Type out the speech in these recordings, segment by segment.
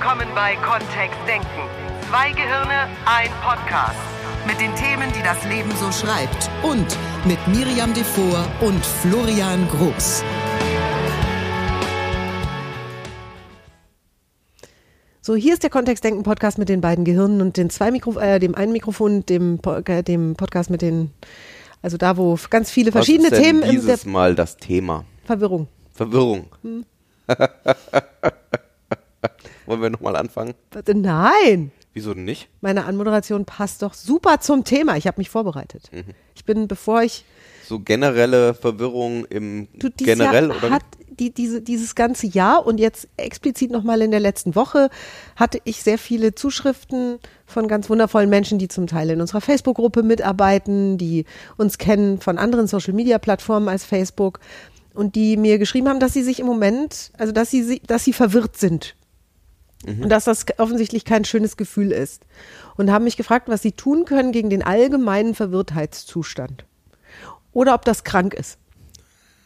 willkommen bei Kontext Denken. Zwei Gehirne, ein Podcast. Mit den Themen, die das Leben so schreibt. Und mit Miriam Devor und Florian Groß. So, hier ist der Kontextdenken-Podcast mit den beiden Gehirnen und den zwei Mikro äh, dem einen Mikrofon, dem, Po- äh, dem Podcast mit den, also da, wo ganz viele verschiedene Was ist denn Themen dieses Mal das Thema? Verwirrung. Verwirrung. Hm. Wollen wir nochmal anfangen? Nein! Wieso denn nicht? Meine Anmoderation passt doch super zum Thema. Ich habe mich vorbereitet. Mhm. Ich bin, bevor ich So generelle Verwirrung im Du, generell Jahr oder? hat die, diese, dieses ganze Jahr und jetzt explizit nochmal in der letzten Woche hatte ich sehr viele Zuschriften von ganz wundervollen Menschen, die zum Teil in unserer Facebook-Gruppe mitarbeiten, die uns kennen von anderen Social-Media-Plattformen als Facebook und die mir geschrieben haben, dass sie sich im Moment, also dass sie, si- dass sie verwirrt sind. Und dass das offensichtlich kein schönes Gefühl ist. Und haben mich gefragt, was sie tun können gegen den allgemeinen Verwirrtheitszustand. Oder ob das krank ist.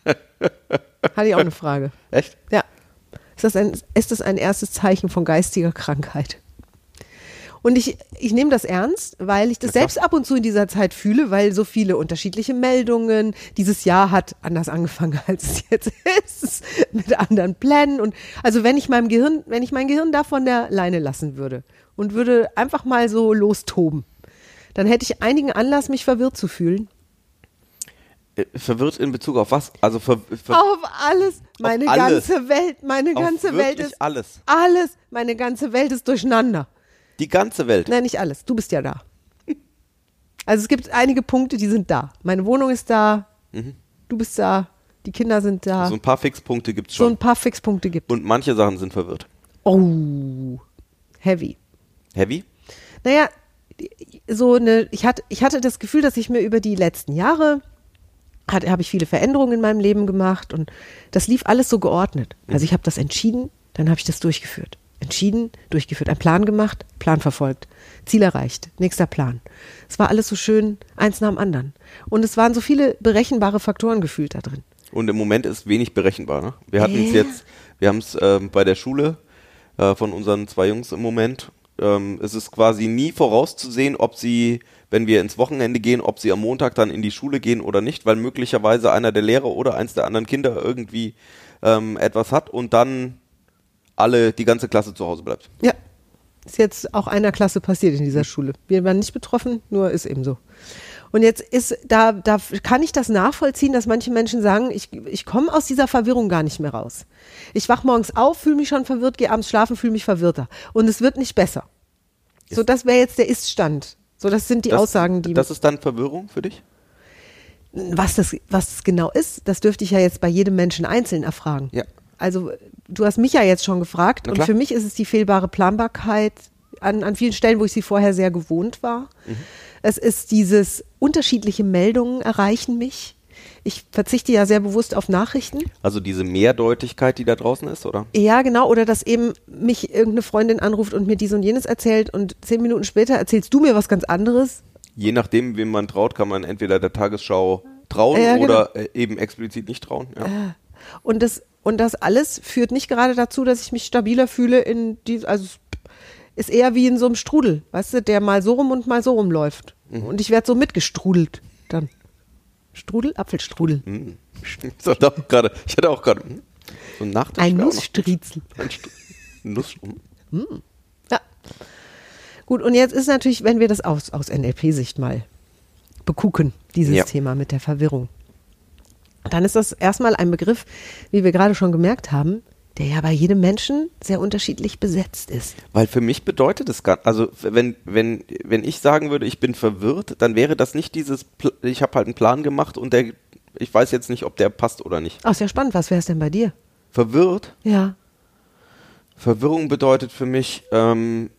Hatte ich auch eine Frage. Echt? Ja. Ist das, ein, ist das ein erstes Zeichen von geistiger Krankheit? Und ich, ich nehme das ernst, weil ich das klar. selbst ab und zu in dieser Zeit fühle, weil so viele unterschiedliche Meldungen. Dieses Jahr hat anders angefangen, als es jetzt ist, mit anderen Plänen. Und also wenn ich meinem Gehirn, wenn ich mein Gehirn da von der Leine lassen würde und würde einfach mal so lostoben, dann hätte ich einigen Anlass, mich verwirrt zu fühlen. Äh, Verwirrt in Bezug auf was? Also ver, ver Auf alles, meine alles. ganze Welt, meine auf ganze Welt ist alles. alles, meine ganze Welt ist durcheinander. Die ganze Welt. Nein, nicht alles. Du bist ja da. Also es gibt einige Punkte, die sind da. Meine Wohnung ist da. Du bist da. Die Kinder sind da. Mhm. So ein paar Fixpunkte gibt's So schon. ein paar Fixpunkte gibt. Und manche Sachen sind verwirrt. Oh, heavy. Heavy? Naja, so eine, ich hatte, ich hatte das Gefühl, dass ich mir über die letzten Jahre habe ich viele Veränderungen in meinem Leben gemacht und das lief alles so geordnet. Also ich habe das entschieden, dann habe ich das durchgeführt. Entschieden, durchgeführt, einen Plan gemacht, Plan verfolgt, Ziel erreicht, nächster Plan. Es war alles so schön, eins nach dem anderen. Und es waren so viele berechenbare Faktoren gefühlt da drin. Und im Moment ist wenig berechenbar. Ne? Wir hatten es Ja. jetzt, wir haben es ähm, bei der Schule äh, von unseren zwei Jungs im Moment. Ähm, es ist quasi nie vorauszusehen, ob sie, wenn wir ins Wochenende gehen, ob sie am Montag dann in die Schule gehen oder nicht, weil möglicherweise einer der Lehrer oder eins der anderen Kinder irgendwie ähm, etwas hat und dann alle, die ganze Klasse zu Hause bleibt. Ja. Ist jetzt auch einer Klasse passiert in dieser Schule. Wir waren nicht betroffen, nur ist eben so. Und jetzt ist, da, da kann ich das nachvollziehen, dass manche Menschen sagen, ich, ich komme aus dieser Verwirrung gar nicht mehr raus. Ich wach morgens auf, fühle mich schon verwirrt, gehe abends schlafen, fühle mich verwirrter. Und es wird nicht besser. So, das wäre jetzt der Ist-Stand. So, das sind die das, Aussagen, die. Das ist dann Verwirrung für dich? was das, was das genau ist, das dürfte ich ja jetzt bei jedem Menschen einzeln erfragen. Ja. Also du hast mich ja jetzt schon gefragt und für mich ist es die fehlbare Planbarkeit an, an vielen Stellen, wo ich sie vorher sehr gewohnt war. Mhm. Es ist dieses unterschiedliche Meldungen erreichen mich. Ich verzichte ja sehr bewusst auf Nachrichten. Also diese Mehrdeutigkeit, die da draußen ist, oder? Ja, genau. Oder dass eben mich irgendeine Freundin anruft und mir dies und jenes erzählt und zehn Minuten später erzählst du mir was ganz anderes. Je nachdem, wem man traut, kann man entweder der Tagesschau trauen Ja, genau. oder äh, eben explizit nicht trauen. Ja. Und das, und das alles führt nicht gerade dazu, dass ich mich stabiler fühle in die, also es ist eher wie in so einem Strudel, weißt du, der mal so rum und mal so rum läuft. Und ich werde so mitgestrudelt dann. Strudel, Apfelstrudel. Ich hatte auch gerade, ich hatte auch gerade hm, so ein Nachtisch. Ein Nussstriezel. Ein Nuss. hm. Ja. Gut, und jetzt ist natürlich, wenn wir das aus, aus NLP-Sicht mal bekucken, dieses Ja. Thema mit der Verwirrung, dann ist das erstmal ein Begriff, wie wir gerade schon gemerkt haben, der ja bei jedem Menschen sehr unterschiedlich besetzt ist. Weil für mich bedeutet es gar, also wenn wenn wenn ich sagen würde, ich bin verwirrt, dann wäre das nicht dieses, ich habe halt einen Plan gemacht und der, ich weiß jetzt nicht, ob der passt oder nicht. Ach, ist ja spannend. Was wäre es denn bei dir? Verwirrt. Ja. Verwirrung bedeutet für mich, ähm,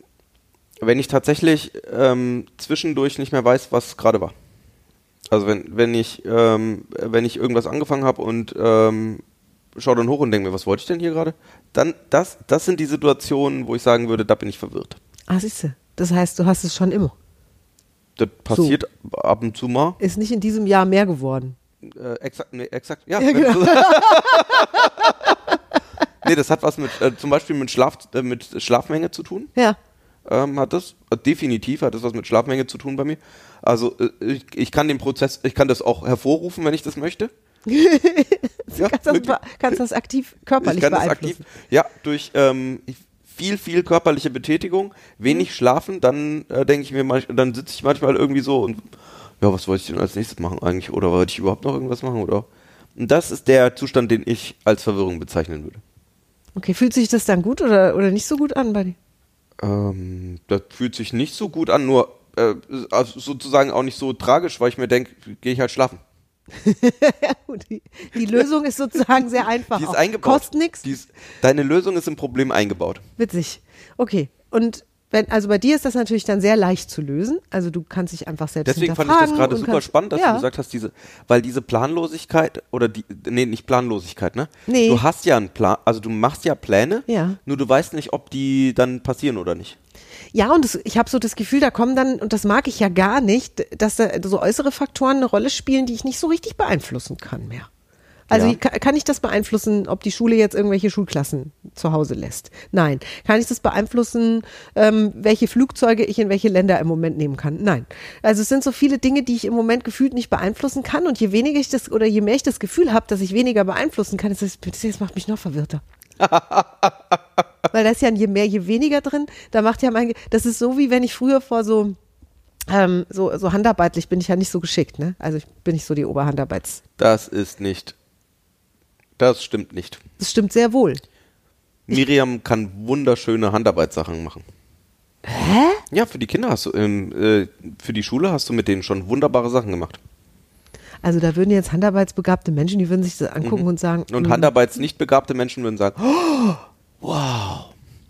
wenn ich tatsächlich ähm, zwischendurch nicht mehr weiß, was gerade war. Also wenn, wenn ich, ähm, wenn ich irgendwas angefangen habe und ähm, schaue dann hoch und denke mir, was wollte ich denn hier gerade? Dann, das, das sind die Situationen, wo ich sagen würde, da bin ich verwirrt. Ah, siehst du. Das heißt, du hast es schon immer. Das passiert ab und zu mal. Ist nicht in diesem Jahr mehr geworden. Äh, exakt, nee, exakt, ja. Ja, genau. nee, das hat was mit, äh, zum Beispiel mit, Schlaf, äh, mit Schlafmenge zu tun. Ja. Ähm, hat das, äh, definitiv hat das was mit Schlafmenge zu tun bei mir. Also äh, ich, ich kann den Prozess, ich kann das auch hervorrufen, wenn ich das möchte. ja, Kannst das, kannst das aktiv körperlich ich kann das beeinflussen. aktiv, ja, durch ähm, viel, viel körperliche Betätigung, wenig Mhm. schlafen, dann äh, denke ich mir, manch, dann sitze ich manchmal irgendwie so und ja, was wollte ich denn als nächstes machen eigentlich? Oder wollte ich überhaupt noch irgendwas machen? Oder? Und das ist der Zustand, den ich als Verwirrung bezeichnen würde. Okay, fühlt sich das dann gut oder, oder nicht so gut an bei dir? Ähm, das fühlt sich nicht so gut an, nur äh, also sozusagen auch nicht so tragisch, weil ich mir denke, gehe ich halt schlafen. Gut, die, die Lösung ist sozusagen sehr einfach. Die ist auch. eingebaut. Kostet nichts. Deine Lösung ist im Problem eingebaut. Witzig. Okay. Und wenn, also bei dir ist das natürlich dann sehr leicht zu lösen. Also du kannst dich einfach selbst Deswegen fand ich das gerade super kannst- spannend, dass ja. du gesagt hast, diese, weil diese Planlosigkeit oder die, nee, nicht Planlosigkeit, ne? Nee. Du hast ja einen Plan, also du machst ja Pläne, Ja. nur du weißt nicht, ob die dann passieren oder nicht. Ja, und das, ich habe so das Gefühl, da kommen dann, und das mag ich ja gar nicht, dass da so äußere Faktoren eine Rolle spielen, die ich nicht so richtig beeinflussen kann mehr. Also Ja. kann ich das beeinflussen, ob die Schule jetzt irgendwelche Schulklassen zu Hause lässt? Nein. Kann ich das beeinflussen, ähm, welche Flugzeuge ich in welche Länder im Moment nehmen kann? Nein. Also es sind so viele Dinge, die ich im Moment gefühlt nicht beeinflussen kann. Und je weniger ich das oder je mehr ich das Gefühl habe, dass ich weniger beeinflussen kann, das, ist, das macht mich noch verwirrter. Weil da ist ja je mehr, je weniger drin. Da macht ja mein, das ist so wie wenn ich früher vor so, ähm, so, so handarbeitlich bin ich ja nicht so geschickt, ne? Also ich bin nicht so die Oberhandarbeits. Das ist nicht. Das stimmt nicht. Das stimmt sehr wohl. Miriam kann wunderschöne Handarbeitssachen machen. Hä? Ja, für die Kinder hast du, ähm, äh, für die Schule hast du mit denen schon wunderbare Sachen gemacht. Also da würden jetzt handarbeitsbegabte Menschen, die würden sich das angucken und sagen, Und mm, Handarbeits nicht begabte Menschen würden sagen, oh,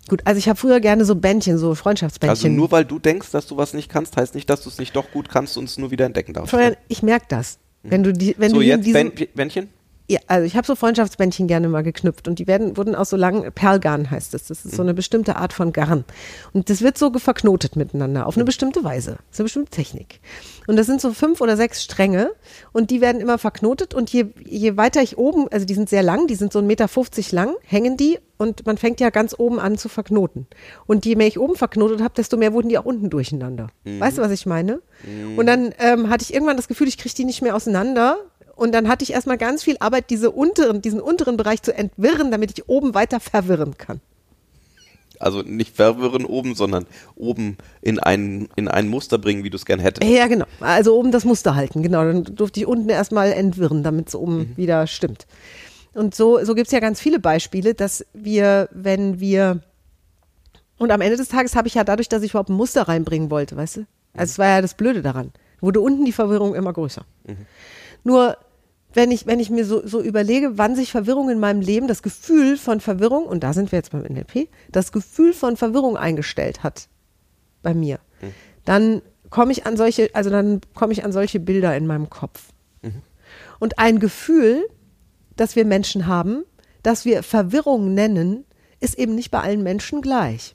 gut, also ich habe früher gerne so Bändchen, so Freundschaftsbändchen. also nur weil du denkst, dass du was nicht kannst, heißt nicht, dass du es nicht doch gut kannst und es nur wieder entdecken darfst. Florian, ich merke das. Wenn du die, wenn so, du in jetzt Bändchen? Ja, also ich habe so Freundschaftsbändchen gerne mal geknüpft und die werden, wurden aus so langen Perlgarn heißt es. Das ist so eine bestimmte Art von Garn. Und das wird so verknotet miteinander auf eine bestimmte Weise. Das ist eine bestimmte Technik. Und das sind so fünf oder sechs Stränge und die werden immer verknotet und je, je weiter ich oben, also die sind sehr lang, die sind so 1,50 Meter lang, hängen die und man fängt ja ganz oben an zu verknoten. Und je mehr ich oben verknotet habe, desto mehr wurden die auch unten durcheinander. Weißt du, was ich meine? Und dann ähm, hatte ich irgendwann das Gefühl, ich kriege die nicht mehr auseinander. Und dann hatte ich erstmal ganz viel Arbeit, diese unteren, diesen unteren Bereich zu entwirren, damit ich oben weiter verwirren kann. Also nicht verwirren oben, sondern oben in ein, in ein Muster bringen, wie du es gern hättest. Ja, genau. Also oben das Muster halten, genau. Dann durfte ich unten erstmal entwirren, damit es oben wieder stimmt. Und so, so gibt es ja ganz viele Beispiele, dass wir, wenn wir und am Ende des Tages habe ich ja dadurch, dass ich überhaupt ein Muster reinbringen wollte, weißt du? Also es war ja das Blöde daran. Wurde unten die Verwirrung immer größer. Nur wenn ich, wenn ich mir so, so überlege, wann sich Verwirrung in meinem Leben, das Gefühl von Verwirrung, und da sind wir jetzt beim NLP, das Gefühl von Verwirrung eingestellt hat bei mir, dann komme ich an solche, also dann komme ich an solche Bilder in meinem Kopf. Und ein Gefühl, das wir Menschen haben, das wir Verwirrung nennen, ist eben nicht bei allen Menschen gleich.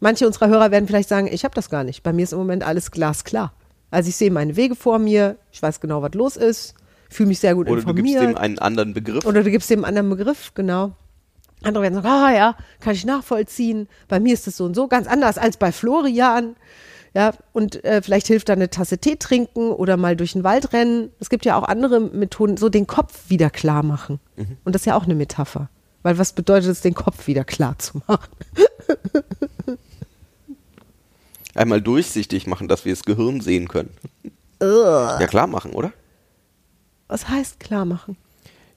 Manche unserer Hörer werden vielleicht sagen, ich habe das gar nicht. Bei mir ist im Moment alles glasklar. Also ich sehe meine Wege vor mir, ich weiß genau, was los ist, fühle mich sehr gut Oder du gibst informiert. dem einen anderen Begriff. Oder du gibst dem einen anderen Begriff, genau. Andere werden sagen, ah ja, kann ich nachvollziehen. Bei mir ist es so und so, ganz anders als bei Florian. Ja, und äh, vielleicht hilft da eine Tasse Tee trinken oder mal durch den Wald rennen. Es gibt ja auch andere Methoden, so den Kopf wieder klar machen. Und das ist ja auch eine Metapher. Weil was bedeutet es, den Kopf wieder klar zu machen? Einmal durchsichtig machen, dass wir das Gehirn sehen können. Ja, klar machen, oder? Was heißt klar machen?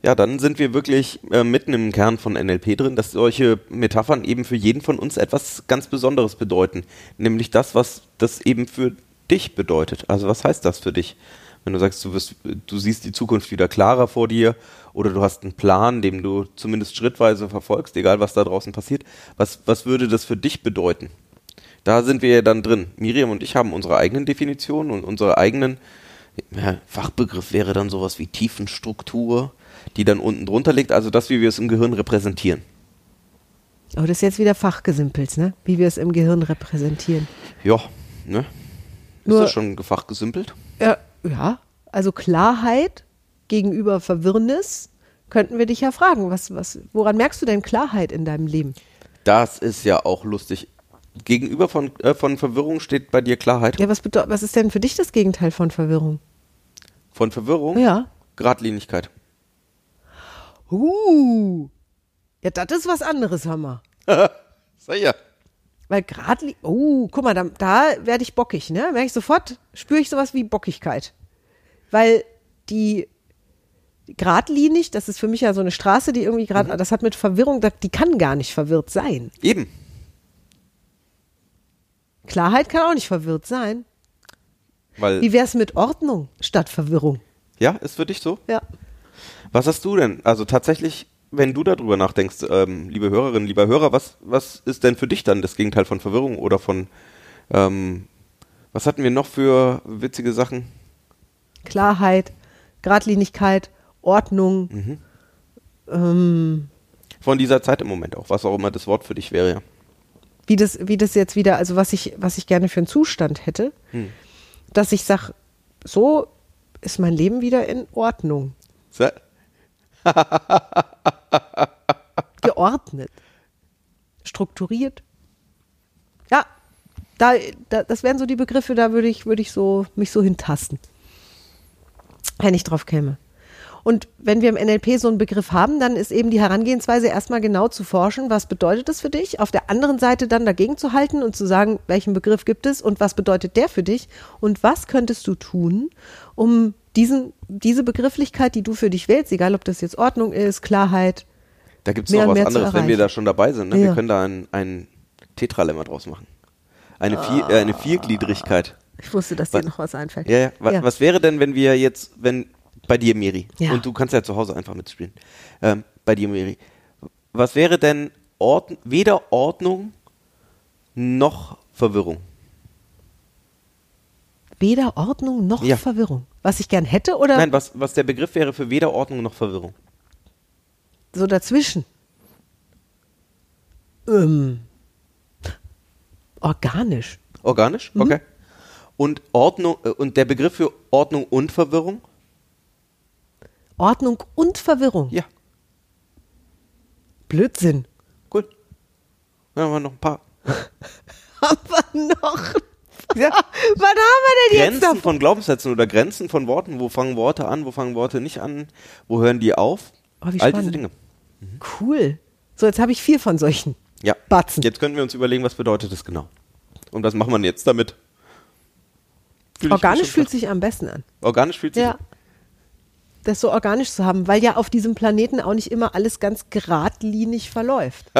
Ja, dann sind wir wirklich äh, mitten im Kern von NLP drin, dass solche Metaphern eben für jeden von uns etwas ganz Besonderes bedeuten. Nämlich das, was das eben für dich bedeutet. Also was heißt das für dich? Wenn du sagst, du, wirst, du siehst die Zukunft wieder klarer vor dir oder du hast einen Plan, den du zumindest schrittweise verfolgst, egal was da draußen passiert, was, was würde das für dich bedeuten? Da sind wir ja dann drin. Miriam und ich haben unsere eigenen Definitionen und unsere eigenen, ja, Fachbegriff wäre dann sowas wie Tiefenstruktur, die dann unten drunter liegt, also das, wie wir es im Gehirn repräsentieren. Aber das ist jetzt wieder Fachgesimpels, ne? Wie wir es im Gehirn repräsentieren. Ja, ne? Ist Nur- das schon gefachgesimpelt? Ja, ja, also Klarheit gegenüber Verwirrnis, könnten wir dich ja fragen, was, was, woran merkst du denn Klarheit in deinem Leben? Das ist ja auch lustig. Gegenüber von, äh, von Verwirrung steht bei dir Klarheit. Ja, was, was ist denn für dich das Gegenteil von Verwirrung? Von Verwirrung? Ja. Gradlinigkeit. Uh. Ja, das ist was anderes, mal. Sag ja. Weil gerade, oh, guck mal, da, da werde ich bockig, ne? Merke ich sofort, spüre ich sowas wie Bockigkeit. Weil die geradlinig, das ist für mich ja so eine Straße, die irgendwie gerade, das hat mit Verwirrung, die kann gar nicht verwirrt sein. Eben. Klarheit kann auch nicht verwirrt sein. Weil, Wie wäre es mit Ordnung statt Verwirrung? ja, ist für dich so? Ja. Was hast du denn? Also tatsächlich, wenn du darüber nachdenkst, ähm, liebe Hörerinnen, lieber Hörer, was, was ist denn für dich dann das Gegenteil von Verwirrung oder von, ähm, was hatten wir noch für witzige Sachen? Klarheit, Geradlinigkeit, Ordnung. Ähm, Von dieser Zeit im Moment auch, was auch immer das Wort für dich wäre. Wie das, wie das jetzt wieder, also was ich, was ich gerne für einen Zustand hätte, dass ich sage, so ist mein Leben wieder in Ordnung, So, geordnet, strukturiert. Ja, da, da, das wären so die Begriffe, da würde ich, würde ich so, mich so hintasten, wenn ich drauf käme. Und wenn wir im NLP so einen Begriff haben, dann ist eben die Herangehensweise erstmal genau zu forschen, was bedeutet das für dich? Auf der anderen Seite dann dagegen zu halten und zu sagen, welchen Begriff gibt es und was bedeutet der für dich? Und was könntest du tun, um diesen, diese Begrifflichkeit, die du für dich wählst, egal ob das jetzt Ordnung ist, Klarheit, da gibt es noch was anderes, wenn wir da schon dabei sind. Ne? Wir Ja. können da ein, ein Tetralemma draus machen. Eine, Vier, äh, eine Viergliedrigkeit. ich wusste, dass Wa- dir noch was einfällt. Ja, ja. Wa- Was wäre denn, wenn wir jetzt, wenn bei dir, Miri, Ja. und du kannst ja zu Hause einfach mitspielen, ähm, bei dir, Miri, was wäre denn Ordn weder Ordnung noch Verwirrung? Weder Ordnung noch Ja. Verwirrung. Was ich gern hätte oder Nein, was, was der Begriff wäre für weder Ordnung noch Verwirrung? so dazwischen? Ähm, organisch. Organisch? Mhm. Okay. Und Ordnung, äh, und der Begriff für Ordnung und Verwirrung? Ordnung und Verwirrung. Ja, Blödsinn. cool. Dann haben wir noch ein paar. Haben wir noch? Ja. Was haben wir denn jetzt Grenzen von Glaubenssätzen oder Grenzen von Worten. Wo fangen Worte an, wo fangen Worte nicht an? Wo hören die auf? Oh, wie All diese. Dinge. Cool. So, jetzt habe ich vier von solchen. Ja. Batzen. Jetzt können wir uns überlegen, was bedeutet das genau. Und was machen wir jetzt damit? Fühl Organisch fühlt sich am besten an. Organisch fühlt sich. Ja. Das so organisch zu haben, weil ja auf diesem Planeten auch nicht immer alles ganz geradlinig verläuft.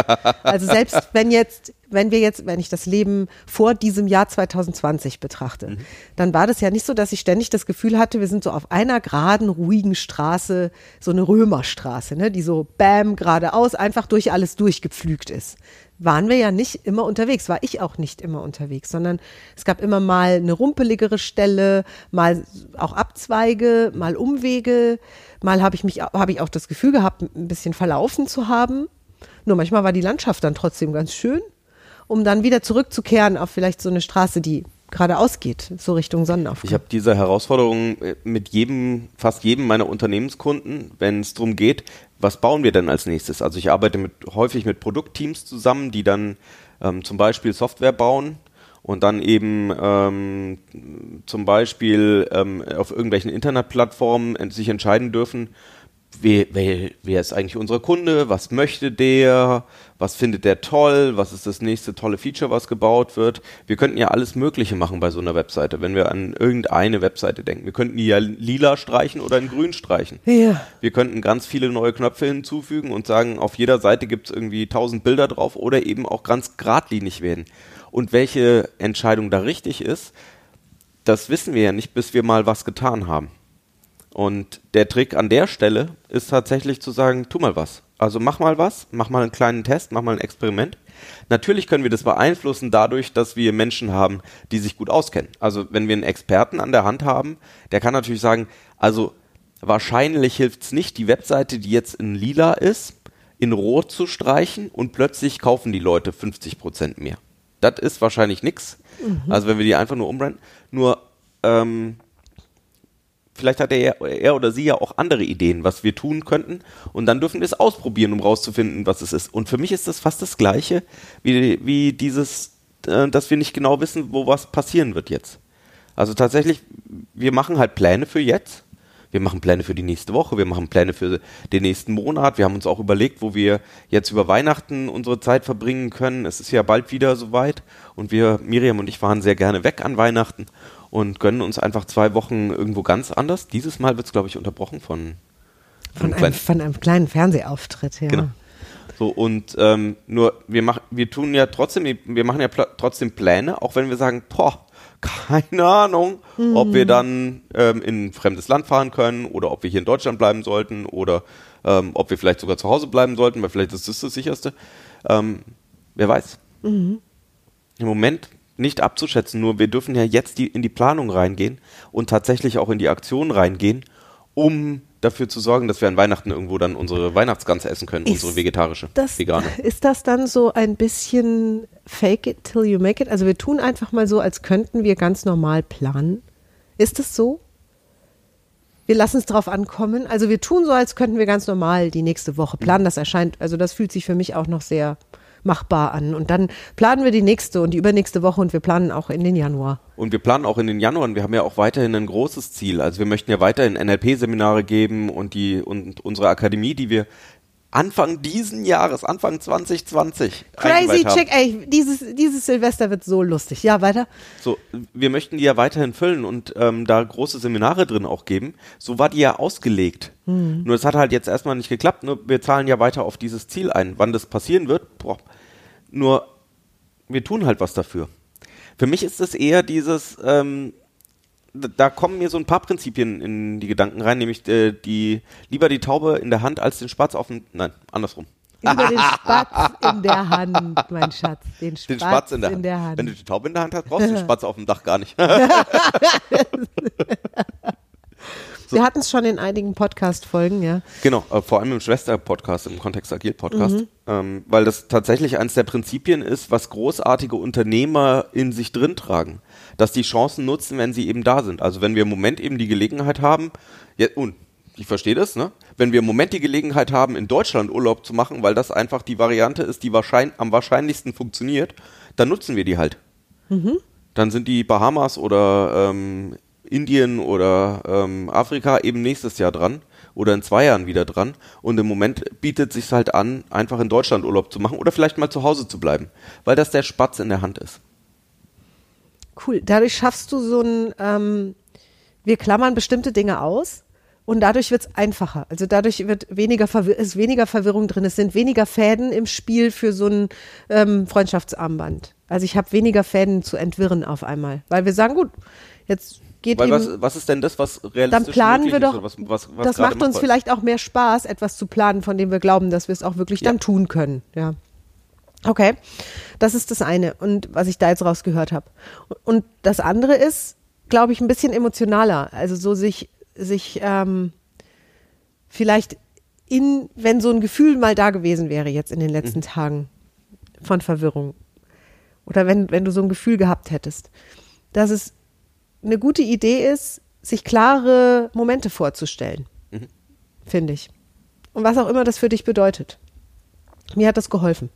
Also selbst wenn jetzt, wenn wir jetzt, wenn ich das Leben vor diesem Jahr 2020 betrachte, dann war das ja nicht so, dass ich ständig das Gefühl hatte, wir sind so auf einer geraden, ruhigen Straße, so eine Römerstraße, ne, die so bam geradeaus einfach durch alles durchgepflügt ist. Waren wir ja nicht immer unterwegs, war ich auch nicht immer unterwegs, sondern es gab immer mal eine rumpeligere Stelle, mal auch Abzweige, mal Umwege, mal habe ich mich habe ich auch das Gefühl gehabt, ein bisschen verlaufen zu haben. Nur manchmal war die Landschaft dann trotzdem ganz schön, um dann wieder zurückzukehren auf vielleicht so eine Straße, die geradeaus geht, so Richtung Sonnenaufgang. Ich habe diese Herausforderung äh, mit jedem, fast jedem meiner Unternehmenskunden, wenn es darum geht, was bauen wir denn als nächstes? Also ich arbeite mit, häufig mit Produktteams zusammen, die dann ähm, zum Beispiel Software bauen und dann eben ähm, zum Beispiel ähm, auf irgendwelchen Internetplattformen sich entscheiden dürfen, wer, wer, wer ist eigentlich unser Kunde, was möchte der, was findet der toll, was ist das nächste tolle Feature, was gebaut wird. Wir könnten ja alles Mögliche machen bei so einer Webseite, wenn wir an irgendeine Webseite denken. Wir könnten die ja lila streichen oder in grün streichen. Ja. Wir könnten ganz viele neue Knöpfe hinzufügen und sagen, auf jeder Seite gibt es irgendwie tausend Bilder drauf oder eben auch ganz geradlinig werden. Und welche Entscheidung da richtig ist, das wissen wir ja nicht, bis wir mal was getan haben. Und der Trick an der Stelle ist tatsächlich zu sagen, tu mal was. Also mach mal was, mach mal einen kleinen Test, mach mal ein Experiment. Natürlich können wir das beeinflussen dadurch, dass wir Menschen haben, die sich gut auskennen. Also wenn wir einen Experten an der Hand haben, der kann natürlich sagen, also wahrscheinlich hilft es nicht, die Webseite, die jetzt in lila ist, in rot zu streichen und plötzlich kaufen die Leute 50% mehr. Das ist wahrscheinlich nix. Also wenn wir die einfach nur umrennen. Nur ähm, vielleicht hat er, er oder sie ja auch andere Ideen, was wir tun könnten. Und dann dürfen wir es ausprobieren, um rauszufinden, was es ist. Und für mich ist das fast das Gleiche wie, wie dieses, äh, dass wir nicht genau wissen, wo was passieren wird jetzt. Also tatsächlich, wir machen halt Pläne für jetzt. Wir machen Pläne für die nächste Woche, wir machen Pläne für den nächsten Monat. Wir haben uns auch überlegt, wo wir jetzt über Weihnachten unsere Zeit verbringen können. Es ist ja bald wieder soweit und wir, Miriam und ich, fahren sehr gerne weg an Weihnachten und gönnen uns einfach zwei Wochen irgendwo ganz anders. Dieses Mal wird es, glaube ich, unterbrochen von, von, einem, von einem kleinen Fernsehauftritt, ja. Genau. So, und ähm, nur, wir, machen, wir tun ja trotzdem, wir machen ja trotzdem Pläne, auch wenn wir sagen, boah, keine Ahnung, mhm. ob wir dann ähm, in ein fremdes Land fahren können oder ob wir hier in Deutschland bleiben sollten oder ähm, ob wir vielleicht sogar zu Hause bleiben sollten, weil vielleicht ist das das sicherste. Ähm, wer weiß. Mhm. Im Moment nicht abzuschätzen, nur wir dürfen ja jetzt die, in die Planung reingehen und tatsächlich auch in die Aktion reingehen, um dafür zu sorgen, dass wir an Weihnachten irgendwo dann unsere Weihnachtsgans essen können, ist unsere vegetarische, das, vegane. Ist das dann so ein bisschen fake it till you make it? Also wir tun einfach mal so, als könnten wir ganz normal planen. Ist das so? Wir lassen es drauf ankommen. Also wir tun so, als könnten wir ganz normal die nächste Woche planen. Das erscheint, also das fühlt sich für mich auch noch sehr machbar an. Und dann planen wir die nächste und die übernächste Woche und wir planen auch in den Januar. Und wir planen auch in den Januar und wir haben ja auch weiterhin ein großes Ziel. Also wir möchten ja weiterhin NLP-Seminare geben und die und unsere Akademie, die wir Anfang diesen Jahres, Anfang 2020. Crazy Chick, ey, dieses, dieses Silvester wird so lustig. Ja, weiter. So, wir möchten die ja weiterhin füllen und ähm, da große Seminare drin auch geben. So war die ja ausgelegt. Hm. Nur es hat halt jetzt erstmal nicht geklappt. Nur wir zahlen ja weiter auf dieses Ziel ein. Wann das passieren wird, boah. Nur wir tun halt was dafür. Für mich ist es eher dieses, ähm, da kommen mir so ein paar Prinzipien in die Gedanken rein, nämlich äh, die lieber die Taube in der Hand als den Spatz auf dem, nein, andersrum. Lieber den Spatz in der Hand, mein Schatz. Den Spatz, den Spatz in, der, in der Hand. Wenn du die Taube in der Hand hast, brauchst du den Spatz auf dem Dach gar nicht. So. Wir hatten es schon in einigen Podcast-Folgen, ja. Genau, äh, vor allem im Schwester-Podcast, im Kontext Agil-Podcast, mhm. ähm, weil das tatsächlich eines der Prinzipien ist, was großartige Unternehmer in sich drin tragen, dass die Chancen nutzen, wenn sie eben da sind. Also wenn wir im Moment eben die Gelegenheit haben, ja, und ich verstehe das, ne? Wenn wir im Moment die Gelegenheit haben, in Deutschland Urlaub zu machen, weil das einfach die Variante ist, die wahrscheinlich, am wahrscheinlichsten funktioniert, dann nutzen wir die halt. Mhm. Dann sind die Bahamas oder ähm, Indien oder ähm, Afrika eben nächstes Jahr dran oder in zwei Jahren wieder dran. Und im Moment bietet sich halt an, einfach in Deutschland Urlaub zu machen oder vielleicht mal zu Hause zu bleiben, weil das der Spatz in der Hand ist. Cool. Dadurch schaffst du so ein, ähm, wir klammern bestimmte Dinge aus und dadurch wird es einfacher. Also dadurch wird weniger ist weniger Verwirrung drin. Es sind weniger Fäden im Spiel für so ein ähm, Freundschaftsarmband. Also ich habe weniger Fäden zu entwirren auf einmal, weil wir sagen, gut, jetzt geht Weil eben, was, was ist denn das, was realistisch dann planen wir doch, ist, was, was, was das macht uns vielleicht auch mehr Spaß, etwas zu planen, von dem wir glauben, dass wir es auch wirklich ja. dann tun können. Ja. Okay, das ist das eine und was ich da jetzt rausgehört habe. Und das andere ist, glaube ich, ein bisschen emotionaler. Also so sich, sich ähm, vielleicht in, wenn so ein Gefühl mal da gewesen wäre jetzt in den letzten mhm. Tagen von Verwirrung oder wenn, wenn du so ein Gefühl gehabt hättest, dass es eine gute Idee ist, sich klare Momente vorzustellen, mhm. finde ich. Und was auch immer das für dich bedeutet. Mir hat das geholfen.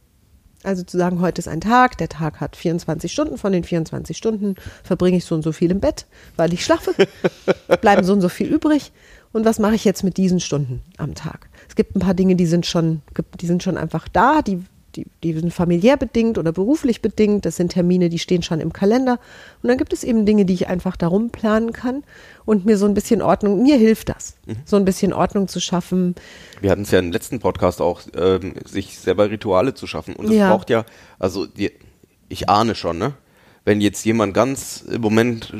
Also zu sagen, heute ist ein Tag, der Tag hat 24 Stunden, von den 24 Stunden verbringe ich so und so viel im Bett, weil ich schlafe, bleiben so und so viel übrig. Und was mache ich jetzt mit diesen Stunden am Tag? Es gibt ein paar Dinge, die sind schon, die sind schon einfach da, die die, die sind familiär bedingt oder beruflich bedingt. Das sind Termine, die stehen schon im Kalender. Und dann gibt es eben Dinge, die ich einfach darum planen kann und mir so ein bisschen Ordnung, mir hilft das, mhm. so ein bisschen Ordnung zu schaffen. Wir hatten es ja im letzten Podcast auch, ähm, sich selber Rituale zu schaffen. Und es ja. braucht ja, also die, ich ahne schon, ne? wenn jetzt jemand ganz im Moment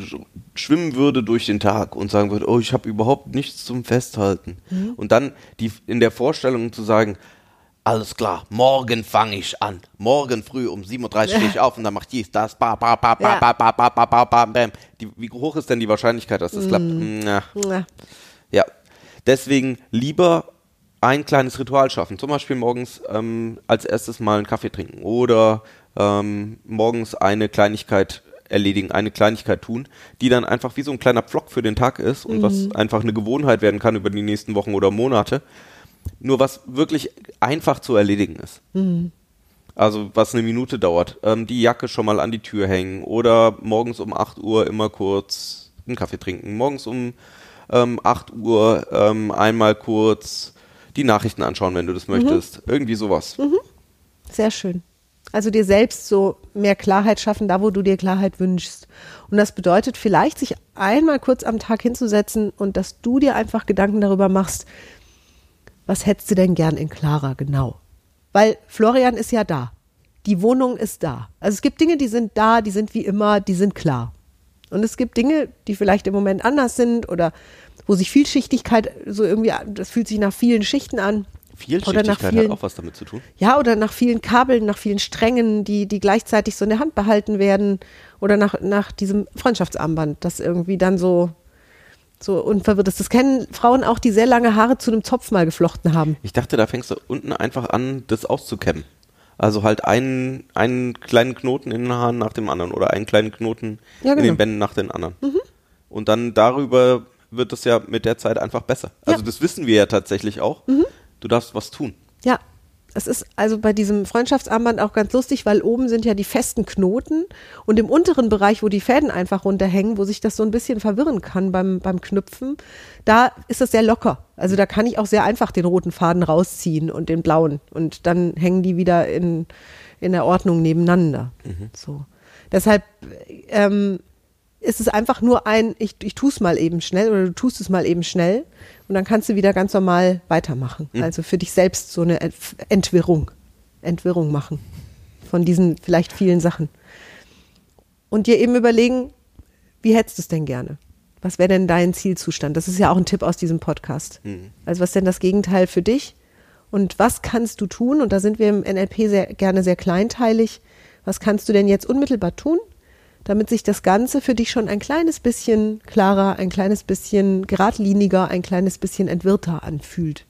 schwimmen würde durch den Tag und sagen würde, oh, ich habe überhaupt nichts zum Festhalten. Mhm. Und dann die in der Vorstellung zu sagen, alles klar, morgen fange ich an. Morgen früh um 7.30 Uhr stehe ich auf und dann macht dies, das, ba, ba, ba, ba, ba, ba, ba, ba, ba, ba, bam. Die, wie hoch ist denn die Wahrscheinlichkeit, dass das mm. klappt? Na. Ja. Deswegen lieber ein kleines Ritual schaffen. Zum Beispiel morgens ähm, als erstes mal einen Kaffee trinken oder ähm, morgens eine Kleinigkeit erledigen, eine Kleinigkeit tun, die dann einfach wie so ein kleiner Pflock für den Tag ist und was einfach eine Gewohnheit werden kann über die nächsten Wochen oder Monate. Nur was wirklich einfach zu erledigen ist. Also was eine Minute dauert. Ähm, die Jacke schon mal an die Tür hängen oder morgens um 8 Uhr immer kurz einen Kaffee trinken. Morgens um ähm, 8 Uhr ähm, einmal kurz die Nachrichten anschauen, wenn du das möchtest. Irgendwie sowas. Sehr schön. Also dir selbst so mehr Klarheit schaffen, da wo du dir Klarheit wünschst. Und das bedeutet vielleicht, sich einmal kurz am Tag hinzusetzen und dass du dir einfach Gedanken darüber machst, was hättest du denn gern in Clara genau? Weil Florian ist ja da. Die Wohnung ist da. Also es gibt Dinge, die sind da, die sind wie immer, die sind klar. Und es gibt Dinge, die vielleicht im Moment anders sind oder wo sich Vielschichtigkeit so irgendwie, das fühlt sich nach vielen Schichten an. Oder nach Vielschichtigkeit vielen, hat auch was damit zu tun. ja, oder nach vielen Kabeln, nach vielen Strängen, die, die gleichzeitig so in der Hand behalten werden. Oder nach, nach diesem Freundschaftsarmband, das irgendwie dann so, so unverwirrt ist. Das kennen Frauen auch, die sehr lange Haare zu einem Zopf mal geflochten haben. Ich dachte, da fängst du unten einfach an, das auszukämmen. Also halt einen, einen kleinen Knoten in den Haaren nach dem anderen oder einen kleinen Knoten Ja, in genau. den Bänden nach den anderen. Und dann darüber wird es ja mit der Zeit einfach besser. Also Ja. das wissen wir ja tatsächlich auch. Du darfst was tun. Ja, es ist also bei diesem Freundschaftsarmband auch ganz lustig, weil oben sind ja die festen Knoten und im unteren Bereich, wo die Fäden einfach runterhängen, wo sich das so ein bisschen verwirren kann beim, beim Knüpfen, da ist es sehr locker. Also da kann ich auch sehr einfach den roten Faden rausziehen und den blauen und dann hängen die wieder in, in der Ordnung nebeneinander. So. Deshalb ähm, ist es einfach nur ein, ich, ich tue es mal eben schnell oder du tust es mal eben schnell und dann kannst du wieder ganz normal weitermachen. Also für dich selbst so eine Ent- Entwirrung, Entwirrung machen von diesen vielleicht vielen Sachen. Und dir eben überlegen, wie hättest du es denn gerne? Was wäre denn dein Zielzustand? Das ist ja auch ein Tipp aus diesem Podcast. Also was ist denn das Gegenteil für dich? Und was kannst du tun? Und da sind wir im NLP sehr, gerne sehr kleinteilig. Was kannst du denn jetzt unmittelbar tun, damit sich das Ganze für dich schon ein kleines bisschen klarer, ein kleines bisschen geradliniger, ein kleines bisschen entwirrter anfühlt?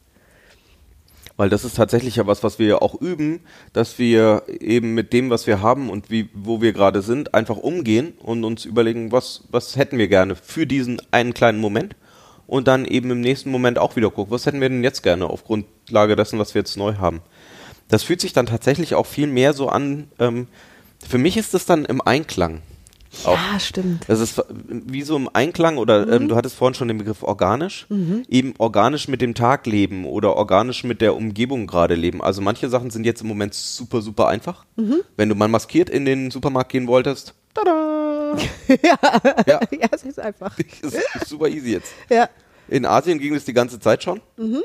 Weil das ist tatsächlich ja was, was wir ja auch üben, dass wir eben mit dem, was wir haben und wie, wo wir gerade sind, einfach umgehen und uns überlegen, was, was hätten wir gerne für diesen einen kleinen Moment und dann eben im nächsten Moment auch wieder gucken, was hätten wir denn jetzt gerne auf Grundlage dessen, was wir jetzt neu haben. Das fühlt sich dann tatsächlich auch viel mehr so an, ähm, für mich ist das dann im Einklang. Auch. Ja, stimmt. Das ist wie so im Einklang oder ähm, du hattest vorhin schon den Begriff organisch, eben organisch mit dem Tag leben oder organisch mit der Umgebung gerade leben. Also manche Sachen sind jetzt im Moment super, super einfach. Wenn du mal maskiert in den Supermarkt gehen wolltest, tada! ja. Ja. ja, es ist einfach. ist, ist super easy jetzt. Ja. In Asien ging es die ganze Zeit schon,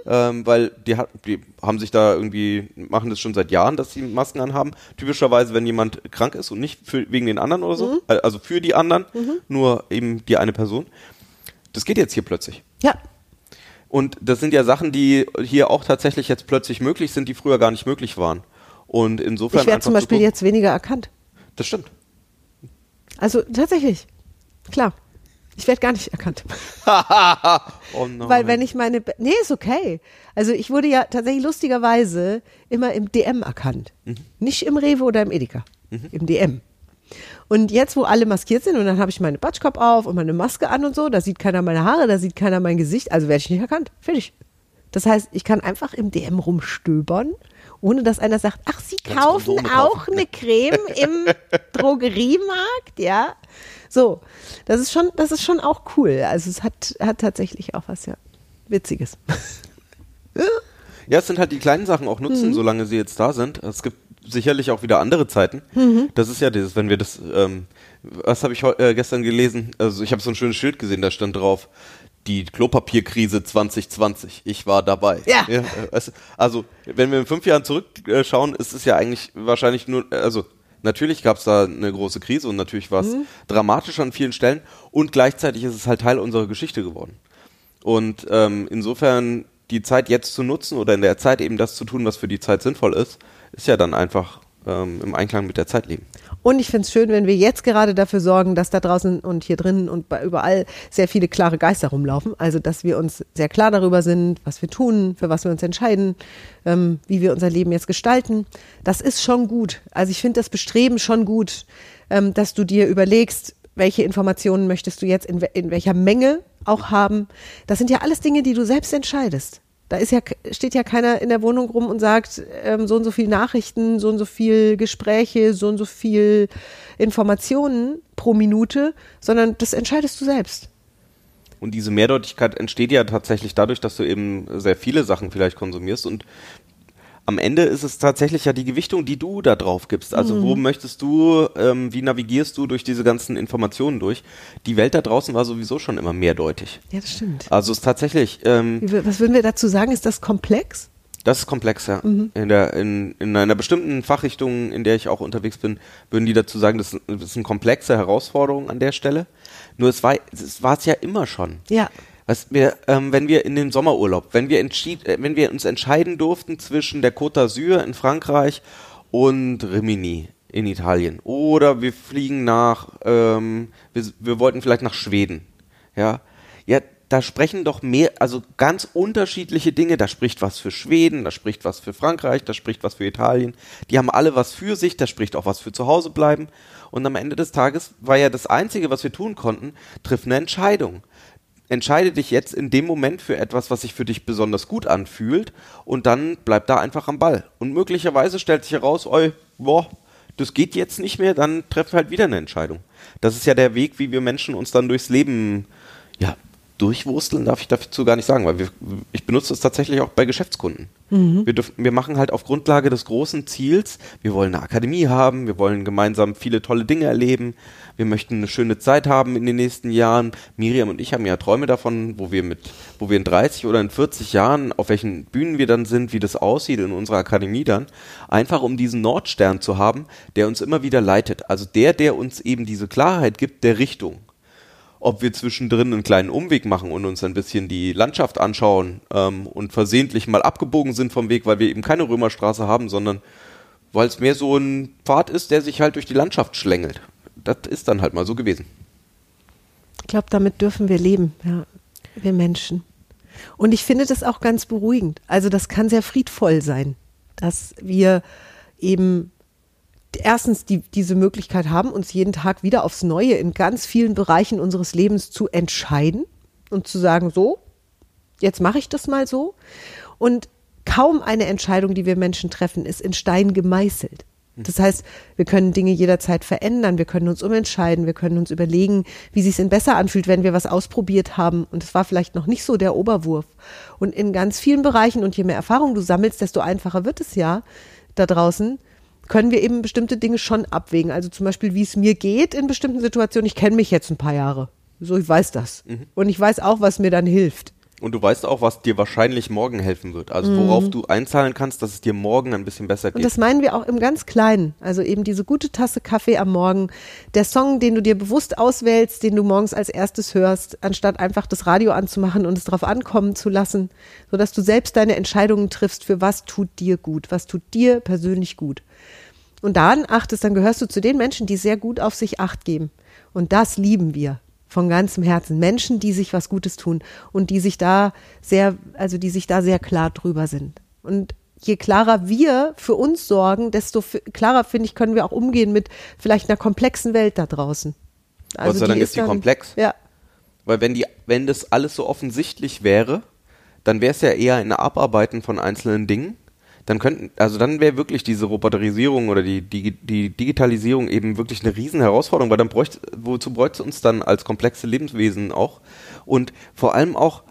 ähm, weil die, die haben sich da irgendwie, machen das schon seit Jahren, dass sie Masken anhaben. Typischerweise, wenn jemand krank ist und nicht für, wegen den anderen oder so, äh, also für die anderen, nur eben die eine Person. Das geht jetzt hier plötzlich. Ja, Und das sind ja Sachen, die hier auch tatsächlich jetzt plötzlich möglich sind, die früher gar nicht möglich waren. Und insofern ich werde zum zu Beispiel gucken- jetzt weniger erkannt. Das stimmt. Also tatsächlich, klar. Ich werde gar nicht erkannt. Oh nein. Weil wenn ich meine, Be- nee, ist okay. Also ich wurde ja tatsächlich lustigerweise immer im DM erkannt. Nicht im Rewe oder im Edeka, im DM. Und jetzt, wo alle maskiert sind und dann habe ich meine Batschkopf auf und meine Maske an und so, da sieht keiner meine Haare, da sieht keiner mein Gesicht, also werde ich nicht erkannt. Fertig. Das heißt, ich kann einfach im DM rumstöbern, ohne dass einer sagt, ach, Sie kaufen auch kaufen. eine Creme im Drogeriemarkt, ja. So, das ist schon, das ist schon auch cool. Also es hat, hat tatsächlich auch was ja Witziges. Ja, es sind halt die kleinen Sachen auch Mhm. nutzen, solange sie jetzt da sind. Es gibt sicherlich auch wieder andere Zeiten. Mhm. Das ist ja dieses, wenn wir das, ähm, was habe ich äh, gestern gelesen? Also ich habe so ein schönes Schild gesehen, da stand drauf, die Klopapierkrise 2020. Ich war dabei. Ja. äh, es- also, wenn wir in fünf Jahren zurückschauen, ist es ja eigentlich wahrscheinlich nur, äh, also natürlich gab es da eine große Krise und natürlich war es Mhm. dramatisch an vielen Stellen und gleichzeitig ist es halt Teil unserer Geschichte geworden. Und ähm, insofern die Zeit jetzt zu nutzen oder in der Zeit eben das zu tun, was für die Zeit sinnvoll ist, ist ja dann einfach ähm, im Einklang mit der Zeit leben. Und ich finde es schön, wenn wir jetzt gerade dafür sorgen, dass da draußen und hier drinnen und überall sehr viele klare Geister rumlaufen. Also, dass wir uns sehr klar darüber sind, was wir tun, für was wir uns entscheiden, ähm, wie wir unser Leben jetzt gestalten. Das ist schon gut. Also, ich finde das Bestreben schon gut. ähm, dass du dir überlegst, welche Informationen möchtest du jetzt in, in welcher Menge auch haben. Das sind ja alles Dinge, die du selbst entscheidest. Da ist ja, steht ja keiner in der Wohnung rum und sagt, ähm, so und so viel Nachrichten, so und so viel Gespräche, so und so viel Informationen pro Minute, sondern das entscheidest du selbst. Und diese Mehrdeutigkeit entsteht ja tatsächlich dadurch, dass du eben sehr viele Sachen vielleicht konsumierst und am Ende ist es tatsächlich ja die Gewichtung, die du da drauf gibst. Also wo möchtest du, ähm, wie navigierst du durch diese ganzen Informationen durch? Die Welt da draußen war sowieso schon immer mehrdeutig. Ja, das stimmt. Also es ist tatsächlich, ähm, Was würden wir dazu sagen? Ist das komplex? das ist komplex, ja. In, der, in, in einer bestimmten Fachrichtung, in der ich auch unterwegs bin, würden die dazu sagen, das, das ist eine komplexe Herausforderung an der Stelle. Nur es war es war es ja immer schon. Ja. Was wir, ähm, wenn wir in den Sommerurlaub, wenn wir, entschied, äh, wenn wir uns entscheiden durften zwischen der Côte d'Azur in Frankreich und Rimini in Italien oder wir fliegen nach, ähm, wir, wir wollten vielleicht nach Schweden, ja, ja, da sprechen doch mehr, also ganz unterschiedliche Dinge. Da spricht was für Schweden, da spricht was für Frankreich, da spricht was für Italien. Die haben alle was für sich, da spricht auch was für zu Hause bleiben. Und am Ende des Tages war ja das Einzige, was wir tun konnten, triff eine Entscheidung entscheide dich jetzt in dem Moment für etwas, was sich für dich besonders gut anfühlt und dann bleib da einfach am Ball. Und möglicherweise stellt sich heraus, oi, boah, das geht jetzt nicht mehr, dann treffen wir halt wieder eine Entscheidung. Das ist ja der Weg, wie wir Menschen uns dann durchs Leben, ja, durchwursteln darf ich dazu gar nicht sagen, weil wir, ich benutze es tatsächlich auch bei Geschäftskunden. Wir, dürfen, wir machen halt auf Grundlage des großen Ziels, wir wollen eine Akademie haben, wir wollen gemeinsam viele tolle Dinge erleben, wir möchten eine schöne Zeit haben in den nächsten Jahren. Miriam und ich haben ja Träume davon, wo wir mit, wo wir in 30 oder in 40 Jahren, auf welchen Bühnen wir dann sind, wie das aussieht in unserer Akademie dann, einfach um diesen Nordstern zu haben, der uns immer wieder leitet. Also der, der uns eben diese Klarheit gibt der Richtung ob wir zwischendrin einen kleinen Umweg machen und uns ein bisschen die Landschaft anschauen ähm, und versehentlich mal abgebogen sind vom Weg, weil wir eben keine Römerstraße haben, sondern weil es mehr so ein Pfad ist, der sich halt durch die Landschaft schlängelt. Das ist dann halt mal so gewesen. Ich glaube, damit dürfen wir leben, ja, wir Menschen. Und ich finde das auch ganz beruhigend. Also das kann sehr friedvoll sein, dass wir eben erstens die, diese Möglichkeit haben, uns jeden Tag wieder aufs Neue in ganz vielen Bereichen unseres Lebens zu entscheiden und zu sagen, so, jetzt mache ich das mal so. Und kaum eine Entscheidung, die wir Menschen treffen, ist in Stein gemeißelt. Das heißt, wir können Dinge jederzeit verändern, wir können uns umentscheiden, wir können uns überlegen, wie sich es besser anfühlt, wenn wir was ausprobiert haben und es war vielleicht noch nicht so der Oberwurf. Und in ganz vielen Bereichen und je mehr Erfahrung du sammelst, desto einfacher wird es ja da draußen, können wir eben bestimmte Dinge schon abwägen. Also zum Beispiel, wie es mir geht in bestimmten Situationen. Ich kenne mich jetzt ein paar Jahre. So, ich weiß das. Und ich weiß auch, was mir dann hilft. Und du weißt auch, was dir wahrscheinlich morgen helfen wird. Also worauf du einzahlen kannst, dass es dir morgen ein bisschen besser Und geht. das meinen wir auch im ganz Kleinen. Also eben diese gute Tasse Kaffee am Morgen, der Song, den du dir bewusst auswählst, den du morgens als erstes hörst, anstatt einfach das Radio anzumachen und es drauf ankommen zu lassen, sodass du selbst deine Entscheidungen triffst, für was tut dir gut, was tut dir persönlich gut. Und dann achtest, dann gehörst du zu den Menschen, die sehr gut auf sich acht geben. Und das lieben wir von ganzem Herzen. Menschen, die sich was Gutes tun und die sich da sehr, also die sich da sehr klar drüber sind. Und je klarer wir für uns sorgen, desto klarer, finde ich, können wir auch umgehen mit vielleicht einer komplexen Welt da draußen. Also Gott sei Dank ist die dann- komplex. Ja, Weil wenn die, wenn das alles so offensichtlich wäre, dann wäre es ja eher ein Abarbeiten von einzelnen Dingen. Dann könnten, also dann wäre wirklich diese Roboterisierung oder die, die, die Digitalisierung eben wirklich eine riesen Herausforderung, weil dann bräuchte, wozu bräuchte es uns dann als komplexe Lebenswesen auch? Und vor allem auch,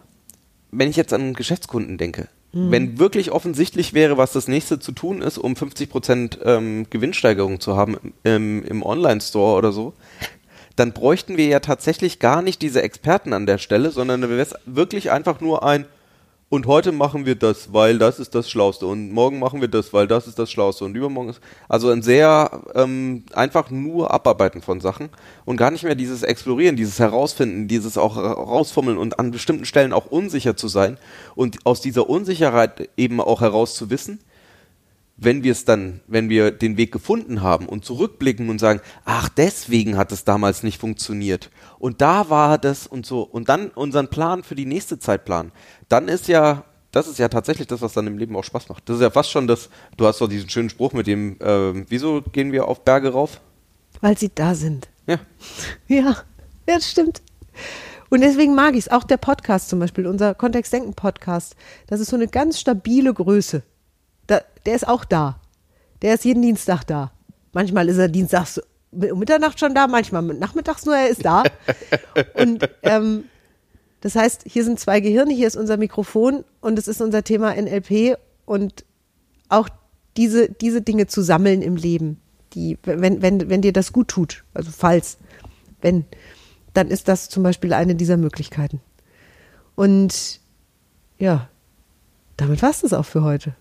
wenn ich jetzt an Geschäftskunden denke, wenn wirklich offensichtlich wäre, was das nächste zu tun ist, um 50% ähm, Gewinnsteigerung zu haben im, im Online-Store oder so, dann bräuchten wir ja tatsächlich gar nicht diese Experten an der Stelle, sondern dann wäre es wirklich einfach nur ein und heute machen wir das, weil das ist das Schlauste. Und morgen machen wir das, weil das ist das Schlauste. Und übermorgen ist also ein sehr ähm, einfach nur Abarbeiten von Sachen und gar nicht mehr dieses Explorieren, dieses Herausfinden, dieses auch herausfummeln und an bestimmten Stellen auch unsicher zu sein und aus dieser Unsicherheit eben auch heraus zu wissen, wenn wir es dann, wenn wir den Weg gefunden haben und zurückblicken und sagen, ach, deswegen hat es damals nicht funktioniert und da war das und so und dann unseren Plan für die nächste Zeit planen, dann ist ja, das ist ja tatsächlich das, was dann im Leben auch Spaß macht. Das ist ja fast schon das, du hast doch diesen schönen Spruch mit dem, ähm, wieso gehen wir auf Berge rauf? Weil sie da sind. Ja. Ja, ja, das stimmt. Und deswegen mag ich es. Auch der Podcast zum Beispiel, unser Kontextdenken-Podcast. Das ist so eine ganz stabile Größe. Der ist auch da. Der ist jeden Dienstag da. Manchmal ist er dienstags um Mitternacht schon da, manchmal nachmittags nur, er ist da. Und ähm, das heißt, hier sind zwei Gehirne, hier ist unser Mikrofon und es ist unser Thema NLP und auch diese, diese Dinge zu sammeln im Leben, die, wenn, wenn, wenn dir das gut tut, also falls, wenn, dann ist das zum Beispiel eine dieser Möglichkeiten. Und ja, damit war es das auch für heute.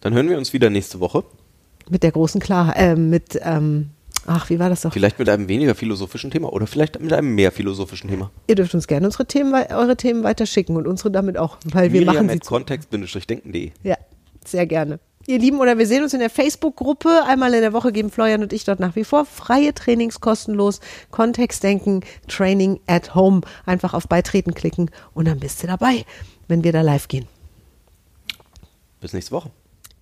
Dann hören wir uns wieder nächste Woche. Mit der großen Klarheit, äh, mit, ähm, ach, wie war das doch? Vielleicht mit einem weniger philosophischen Thema oder vielleicht mit einem mehr philosophischen Thema. Ihr dürft uns gerne unsere Themen, eure Themen weiter schicken und unsere damit auch, weil wir machen sie kontext-denken.de. Ja, sehr gerne. Ihr Lieben, oder wir sehen uns in der Facebook-Gruppe. Einmal in der Woche geben Florian und ich dort nach wie vor freie Trainings kostenlos. Kontextdenken, Training at Home. Einfach auf Beitreten klicken und dann bist du dabei, wenn wir da live gehen. Bis nächste Woche.